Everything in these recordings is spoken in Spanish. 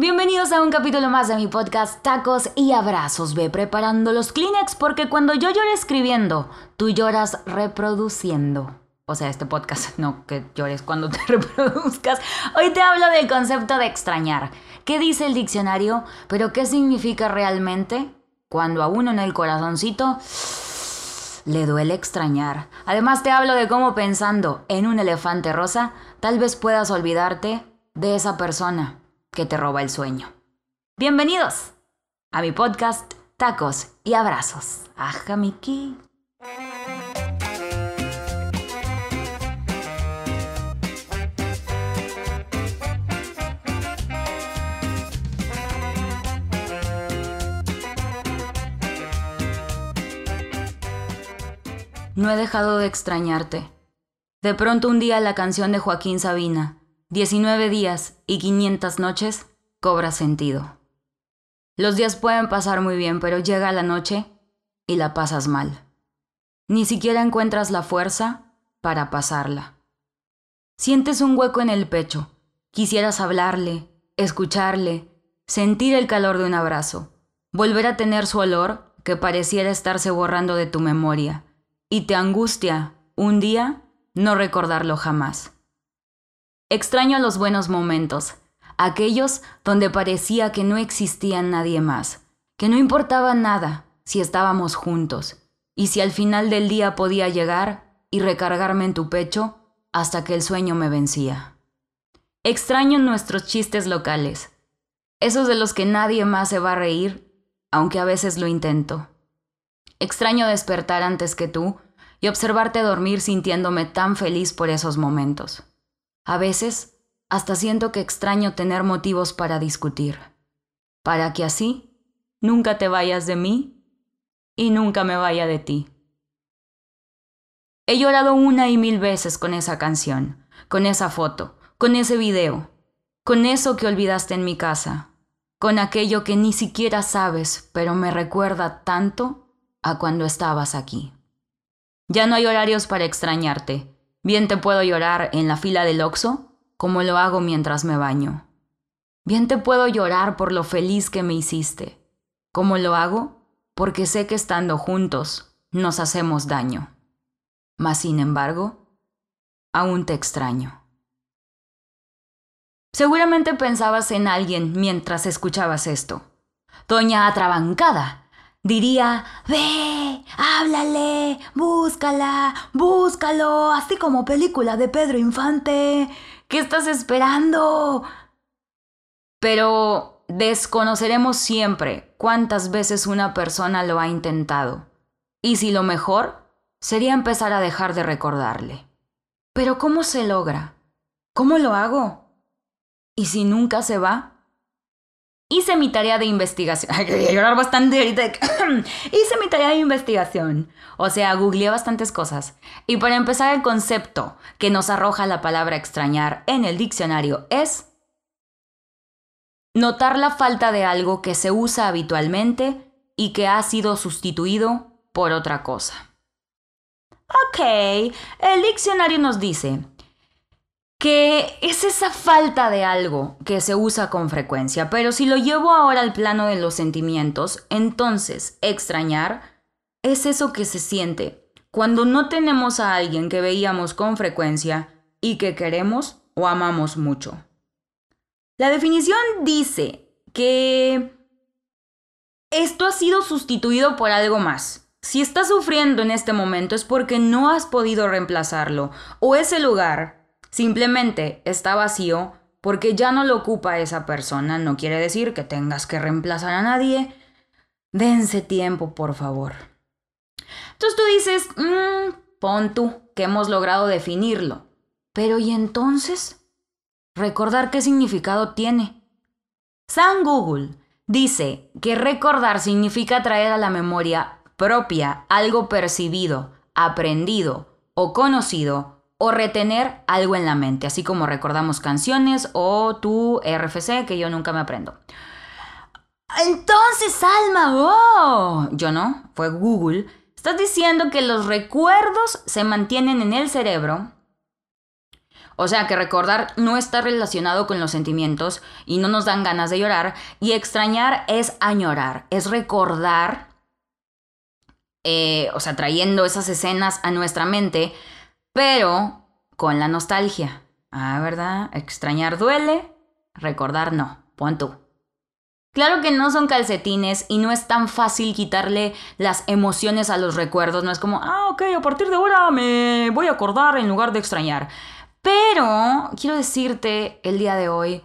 Bienvenidos a un capítulo más de mi podcast Tacos y Abrazos. Ve preparando los Kleenex porque cuando yo lloro escribiendo, tú lloras reproduciendo. O sea, este podcast, no que llores cuando te reproduzcas. Hoy te hablo del concepto de extrañar. ¿Qué dice el diccionario? Pero ¿qué significa realmente? Cuando a uno en el corazoncito le duele extrañar. Además te hablo de cómo pensando en un elefante rosa, tal vez puedas olvidarte de esa persona que te roba el sueño. Bienvenidos a mi podcast Tacos y Abrazos. Aja Miki. No he dejado de extrañarte. De pronto un día la canción de Joaquín Sabina 19 días y 500 noches cobra sentido. Los días pueden pasar muy bien, pero llega la noche y la pasas mal. Ni siquiera encuentras la fuerza para pasarla. Sientes un hueco en el pecho. Quisieras hablarle, escucharle, sentir el calor de un abrazo, volver a tener su olor que pareciera estarse borrando de tu memoria, y te angustia, un día, no recordarlo jamás. Extraño los buenos momentos, aquellos donde parecía que no existía nadie más, que no importaba nada si estábamos juntos, y si al final del día podía llegar y recargarme en tu pecho hasta que el sueño me vencía. Extraño nuestros chistes locales, esos de los que nadie más se va a reír, aunque a veces lo intento. Extraño despertar antes que tú y observarte dormir sintiéndome tan feliz por esos momentos. A veces, hasta siento que extraño tener motivos para discutir, para que así nunca te vayas de mí y nunca me vaya de ti. He llorado una y mil veces con esa canción, con esa foto, con ese video, con eso que olvidaste en mi casa, con aquello que ni siquiera sabes, pero me recuerda tanto a cuando estabas aquí. Ya no hay horarios para extrañarte, Bien te puedo llorar en la fila del Oxo, como lo hago mientras me baño. Bien te puedo llorar por lo feliz que me hiciste, como lo hago porque sé que estando juntos nos hacemos daño. Mas sin embargo, aún te extraño. Seguramente pensabas en alguien mientras escuchabas esto. Doña Atrabancada, diría, ve, háblale, búscala, búscalo, así como película de Pedro Infante. ¿Qué estás esperando? Pero desconoceremos siempre cuántas veces una persona lo ha intentado. Y si lo mejor sería empezar a dejar de recordarle. Pero ¿cómo se logra? ¿Cómo lo hago? ¿Y si nunca se va? Hice mi tarea de investigación. Que llorar bastante. Hice mi tarea de investigación. O sea, googleé bastantes cosas. Y para empezar, el concepto que nos arroja la palabra extrañar en el diccionario es notar la falta de algo que se usa habitualmente y que ha sido sustituido por otra cosa. Ok, el diccionario nos dice que es esa falta de algo que se usa con frecuencia, pero si lo llevo ahora al plano de los sentimientos, entonces extrañar es eso que se siente cuando no tenemos a alguien que veíamos con frecuencia y que queremos o amamos mucho. La definición dice que esto ha sido sustituido por algo más. Si estás sufriendo en este momento es porque no has podido reemplazarlo o ese lugar Simplemente está vacío porque ya no lo ocupa esa persona. No quiere decir que tengas que reemplazar a nadie. Dense tiempo, por favor. Entonces tú dices, mmm, pon tú, que hemos logrado definirlo. Pero ¿y entonces? Recordar qué significado tiene. San Google dice que recordar significa traer a la memoria propia algo percibido, aprendido o conocido o retener algo en la mente, así como recordamos canciones o tu RFC que yo nunca me aprendo. Entonces, Alma, oh, yo no, fue Google. Estás diciendo que los recuerdos se mantienen en el cerebro O sea que recordar no está relacionado con los sentimientos y no nos dan ganas de llorar. Y extrañar es añorar, es recordar, eh, o sea, trayendo esas escenas a nuestra mente, pero con la nostalgia. Ah, ¿verdad? Extrañar duele, recordar no. Pon tú. Claro que no son calcetines y no es tan fácil quitarle las emociones a los recuerdos. No es como, ah, ok, a partir de ahora me voy a acordar en lugar de extrañar. Pero quiero decirte el día de hoy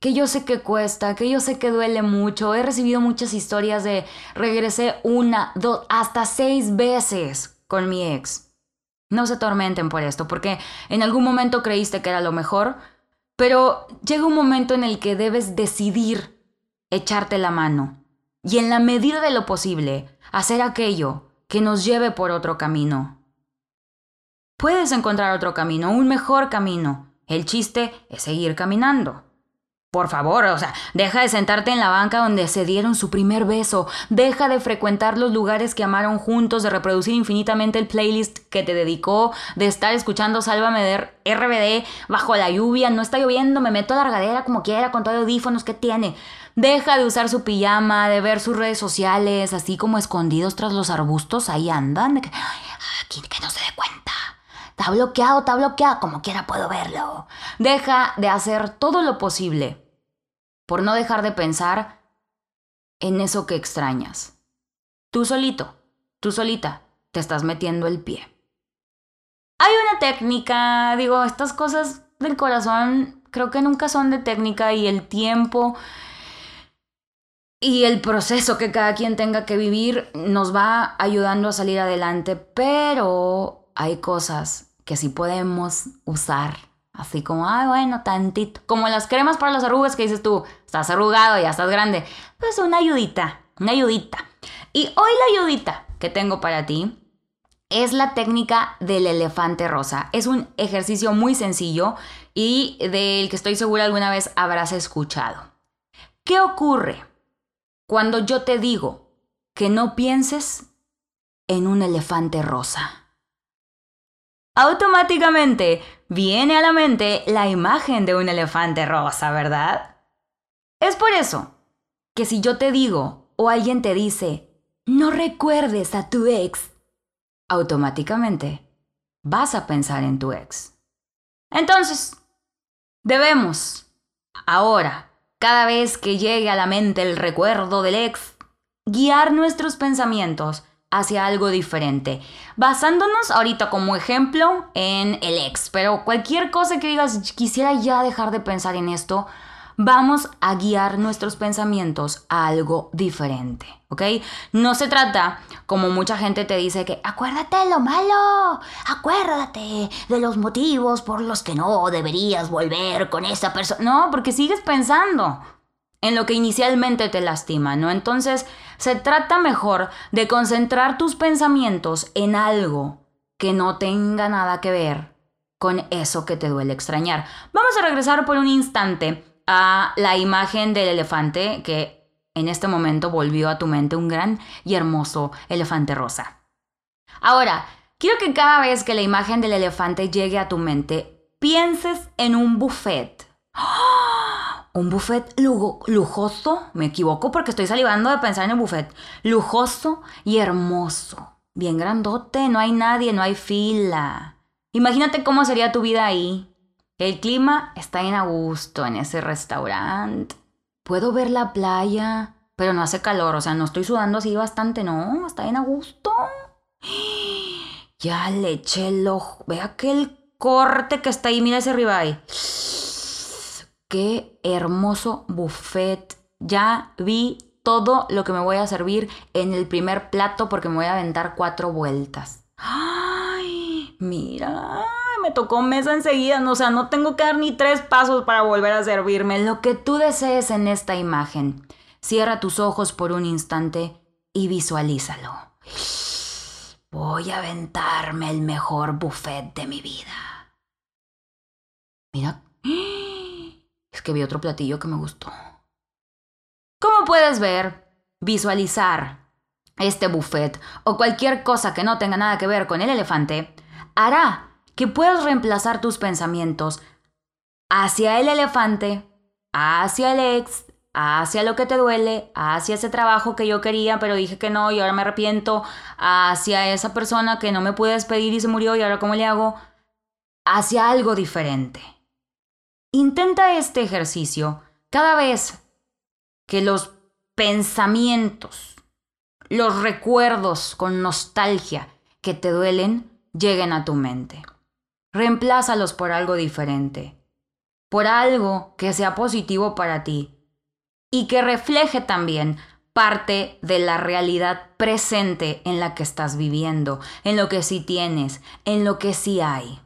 que yo sé que cuesta, que yo sé que duele mucho. He recibido muchas historias de regresé una, dos, hasta seis veces con mi ex. No se tormenten por esto, porque en algún momento creíste que era lo mejor, pero llega un momento en el que debes decidir echarte la mano y en la medida de lo posible hacer aquello que nos lleve por otro camino. Puedes encontrar otro camino, un mejor camino. El chiste es seguir caminando. Por favor, o sea, deja de sentarte en la banca donde se dieron su primer beso, deja de frecuentar los lugares que amaron juntos, de reproducir infinitamente el playlist que te dedicó, de estar escuchando Sálvame de RBD bajo la lluvia, no está lloviendo, me meto a la regadera como quiera con todo audífonos que tiene. Deja de usar su pijama, de ver sus redes sociales, así como escondidos tras los arbustos, ahí andan, que, que no se dé cuenta. Está bloqueado, está bloqueado, como quiera puedo verlo. Deja de hacer todo lo posible por no dejar de pensar en eso que extrañas. Tú solito, tú solita, te estás metiendo el pie. Hay una técnica, digo, estas cosas del corazón creo que nunca son de técnica y el tiempo y el proceso que cada quien tenga que vivir nos va ayudando a salir adelante, pero hay cosas que sí podemos usar. Así como, ay, bueno, tantito. Como las cremas para las arrugas que dices tú, estás arrugado, ya estás grande. Pues una ayudita, una ayudita. Y hoy la ayudita que tengo para ti es la técnica del elefante rosa. Es un ejercicio muy sencillo y del que estoy segura alguna vez habrás escuchado. ¿Qué ocurre cuando yo te digo que no pienses en un elefante rosa? Automáticamente viene a la mente la imagen de un elefante rosa, ¿verdad? Es por eso que si yo te digo o alguien te dice, no recuerdes a tu ex, automáticamente vas a pensar en tu ex. Entonces, debemos, ahora, cada vez que llegue a la mente el recuerdo del ex, guiar nuestros pensamientos hacia algo diferente. Basándonos ahorita como ejemplo en el ex, pero cualquier cosa que digas, quisiera ya dejar de pensar en esto, vamos a guiar nuestros pensamientos a algo diferente, ¿ok? No se trata, como mucha gente te dice, que acuérdate de lo malo, acuérdate de los motivos por los que no deberías volver con esa persona. No, porque sigues pensando en lo que inicialmente te lastima, ¿no? Entonces, se trata mejor de concentrar tus pensamientos en algo que no tenga nada que ver con eso que te duele extrañar. Vamos a regresar por un instante a la imagen del elefante que en este momento volvió a tu mente un gran y hermoso elefante rosa. Ahora, quiero que cada vez que la imagen del elefante llegue a tu mente, pienses en un buffet. Un buffet lujoso, me equivoco porque estoy salivando de pensar en el buffet, lujoso y hermoso, bien grandote, no hay nadie, no hay fila. Imagínate cómo sería tu vida ahí. El clima está en a gusto en ese restaurante. Puedo ver la playa, pero no hace calor, o sea, no estoy sudando así bastante, no, está en a gusto. Ya le eché el ojo, ve aquel corte que está ahí, mira ese ribeye. Qué hermoso buffet. Ya vi todo lo que me voy a servir en el primer plato porque me voy a aventar cuatro vueltas. ¡Ay! Mira, me tocó mesa enseguida. O sea, no tengo que dar ni tres pasos para volver a servirme. Lo que tú desees en esta imagen. Cierra tus ojos por un instante y visualízalo. Voy a aventarme el mejor buffet de mi vida. Mira que vi otro platillo que me gustó. Como puedes ver, visualizar este buffet o cualquier cosa que no tenga nada que ver con el elefante hará que puedas reemplazar tus pensamientos hacia el elefante, hacia el ex, hacia lo que te duele, hacia ese trabajo que yo quería pero dije que no y ahora me arrepiento, hacia esa persona que no me pude despedir y se murió y ahora cómo le hago, hacia algo diferente. Intenta este ejercicio cada vez que los pensamientos, los recuerdos con nostalgia que te duelen lleguen a tu mente. Reemplázalos por algo diferente, por algo que sea positivo para ti y que refleje también parte de la realidad presente en la que estás viviendo, en lo que sí tienes, en lo que sí hay.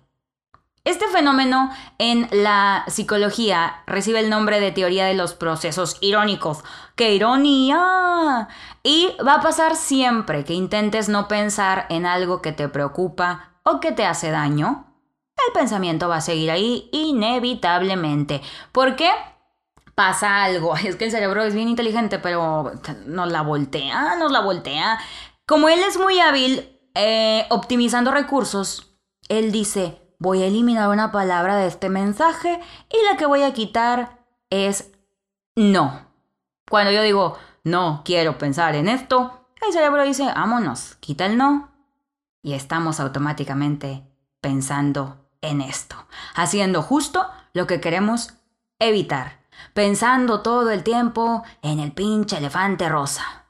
Este fenómeno en la psicología recibe el nombre de teoría de los procesos irónicos. ¡Qué ironía! Y va a pasar siempre que intentes no pensar en algo que te preocupa o que te hace daño. El pensamiento va a seguir ahí inevitablemente. ¿Por qué? pasa algo. Es que el cerebro es bien inteligente, pero nos la voltea, nos la voltea. Como él es muy hábil eh, optimizando recursos, él dice, voy a eliminar una palabra de este mensaje y la que voy a quitar es no. Cuando yo digo, no quiero pensar en esto, el cerebro dice, vámonos, quita el no. Y estamos automáticamente pensando en esto, haciendo justo lo que queremos evitar pensando todo el tiempo en el pinche elefante rosa.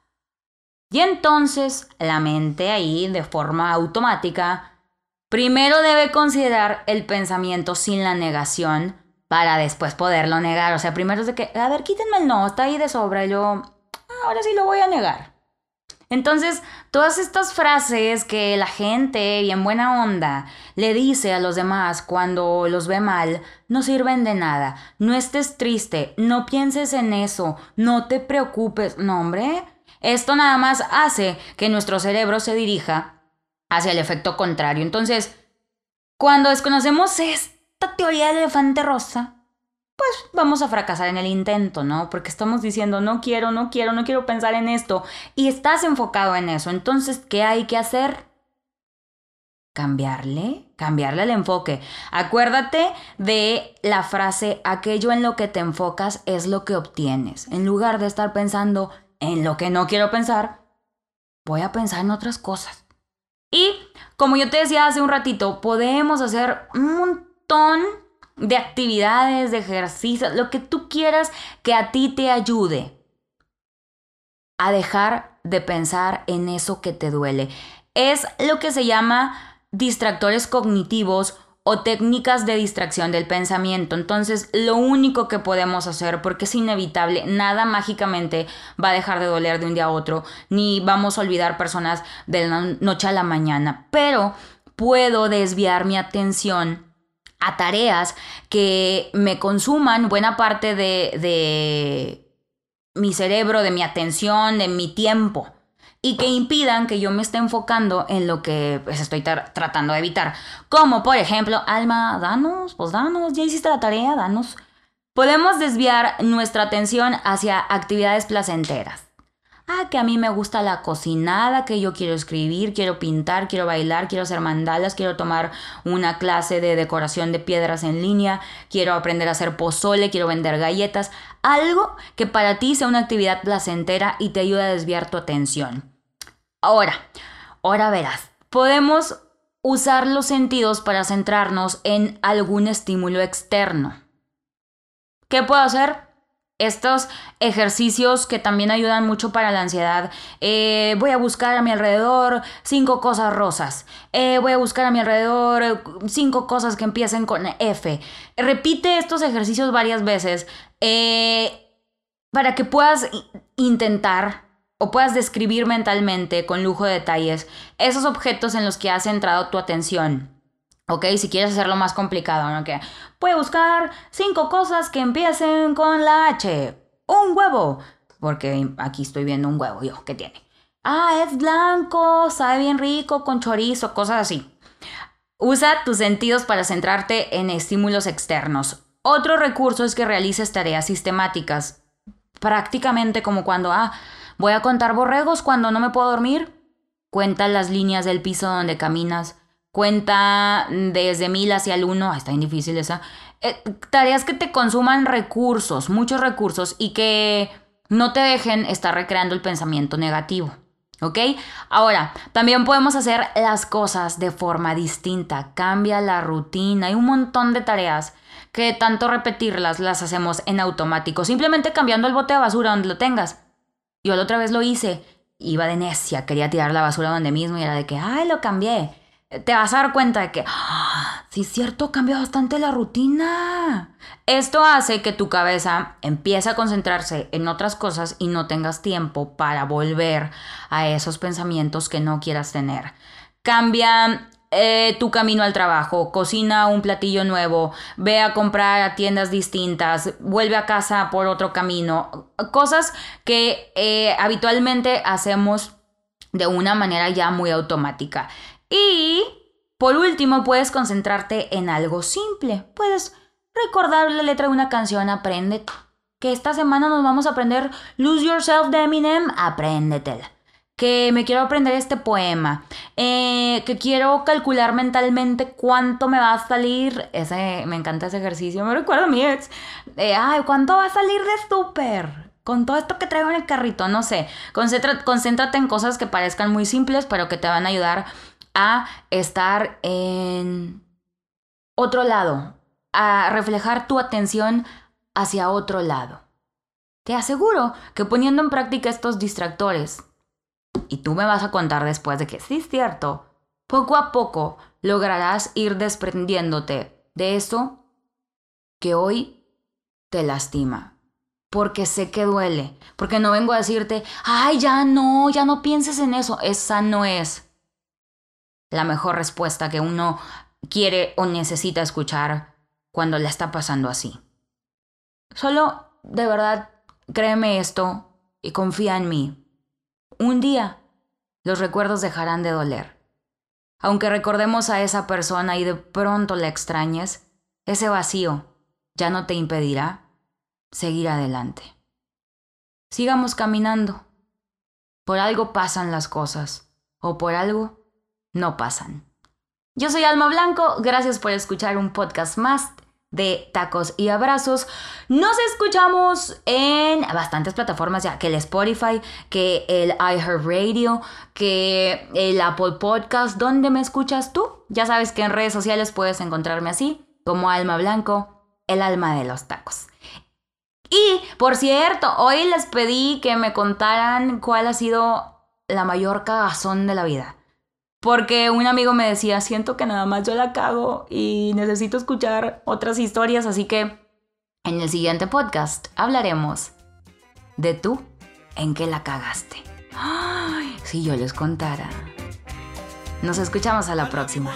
Y entonces la mente ahí, de forma automática, primero debe considerar el pensamiento sin la negación para después poderlo negar. O sea, primero es de que, a ver, quítenme el no, está ahí de sobra. Y yo, ahora sí lo voy a negar. Entonces, todas estas frases que la gente, bien buena onda, le dice a los demás cuando los ve mal, no sirven de nada. No estés triste, no pienses en eso, no te preocupes. No, hombre, esto nada más hace que nuestro cerebro se dirija hacia el efecto contrario. Entonces, cuando desconocemos esta teoría del elefante rosa, pues vamos a fracasar en el intento, ¿no? Porque estamos diciendo, no quiero, no quiero, no quiero pensar en esto. Y estás enfocado en eso. Entonces, ¿qué hay que hacer? Cambiarle, cambiarle el enfoque. Acuérdate de la frase, aquello en lo que te enfocas es lo que obtienes. En lugar de estar pensando en lo que no quiero pensar, voy a pensar en otras cosas. Y como yo te decía hace un ratito, podemos hacer un montón de actividades, de ejercicios, lo que tú quieras que a ti te ayude a dejar de pensar en eso que te duele. Es lo que se llama distractores cognitivos o técnicas de distracción del pensamiento. Entonces, lo único que podemos hacer, porque es inevitable, nada mágicamente va a dejar de doler de un día a otro, ni vamos a olvidar personas de la noche a la mañana, pero puedo desviar mi atención a tareas que me consuman buena parte de, mi cerebro, de mi atención, de mi tiempo y que impidan que yo me esté enfocando en lo que pues, estoy tratando de evitar. Como por ejemplo, Alma, danos, pues danos, ya hiciste la tarea, danos. Podemos desviar nuestra atención hacia actividades placenteras ah, que a mí me gusta la cocinada, que yo quiero escribir, quiero pintar, quiero bailar, quiero hacer mandalas, quiero tomar una clase de decoración de piedras en línea, quiero aprender a hacer pozole, quiero vender galletas, algo que para ti sea una actividad placentera y te ayude a desviar tu atención. Ahora, ahora verás, podemos usar los sentidos para centrarnos en algún estímulo externo. ¿Qué puedo hacer? estos ejercicios que también ayudan mucho para la ansiedad. Eh, voy a buscar a mi alrededor cinco cosas rosas. Eh, voy a buscar a mi alrededor eh, cinco cosas que empiecen con F. Repite estos ejercicios varias veces para que puedas intentar o puedas describir mentalmente con lujo de detalles esos objetos en los que has centrado tu atención. Ok, si quieres hacerlo más complicado, ¿no? Que puede buscar cinco cosas que empiecen con la H. Un huevo. Porque aquí estoy viendo un huevo, yo, ¿qué tiene? Ah, es blanco, sabe bien rico, con chorizo, cosas así. Usa tus sentidos para centrarte en estímulos externos. Otro recurso es que realices tareas sistemáticas. Prácticamente como cuando, ah, voy a contar borregos cuando no me puedo dormir. Cuenta las líneas del piso donde caminas Cuenta desde mil hacia el uno, está bien difícil esa. Eh, tareas que te consuman recursos, muchos recursos y que no te dejen estar recreando el pensamiento negativo. ¿Ok? Ahora, también podemos hacer las cosas de forma distinta. Cambia la rutina. Hay un montón de tareas que tanto repetirlas las hacemos en automático. Simplemente cambiando el bote de basura donde lo tengas. Yo la otra vez lo hice. Iba de necia, quería tirar la basura donde mismo y era de que, ay, lo cambié te vas a dar cuenta de que, ¡Ah! sí es cierto, cambia bastante la rutina. Esto hace que tu cabeza empiece a concentrarse en otras cosas y no tengas tiempo para volver a esos pensamientos que no quieras tener. Cambia eh, tu camino al trabajo, cocina un platillo nuevo, ve a comprar a tiendas distintas, vuelve a casa por otro camino. Cosas que eh, habitualmente hacemos de una manera ya muy automática. Y por último, puedes concentrarte en algo simple. Puedes recordar la letra de una canción, aprende. Que esta semana nos vamos a aprender Lose Yourself de Eminem, apréndetela. Que me quiero aprender este poema. Eh, que quiero calcular mentalmente cuánto me va a salir. Ese, me encanta ese ejercicio. Me recuerdo a mi ex. ay, ¿cuánto va a salir de súper? con todo esto que traigo en el carrito, no sé. concéntrate en cosas que parezcan muy simples, pero que te van a ayudar a estar en otro lado, a reflejar tu atención hacia otro lado. Te aseguro que poniendo en práctica estos distractores, y tú me vas a contar después de que sí es cierto, poco a poco lograrás ir desprendiéndote de eso que hoy te lastima. Porque sé que duele, porque no vengo a decirte, ay, ya no, ya no pienses en eso, esa no es la mejor respuesta que uno quiere o necesita escuchar cuando le está pasando así. Solo, de verdad, créeme esto y confía en mí. Un día los recuerdos dejarán de doler. Aunque recordemos a esa persona y de pronto la extrañes, ese vacío ya no te impedirá seguir adelante. Sigamos caminando. Por algo pasan las cosas, o por algo no pasan. Yo soy Alma Blanco, gracias por escuchar un podcast más de tacos y abrazos. Nos escuchamos en bastantes plataformas ya, que el Spotify, que el iHeartRadio, que el Apple Podcast. ¿Dónde me escuchas tú? Ya sabes que en redes sociales puedes encontrarme así, como Alma Blanco, el alma de los tacos. Y, por cierto, hoy les pedí que me contaran cuál ha sido la mayor cagazón de la vida. Porque un amigo me decía, siento que nada más yo la cago y necesito escuchar otras historias, así que en el siguiente podcast hablaremos de tú en qué la cagaste. Si yo les contara. Nos escuchamos a la próxima.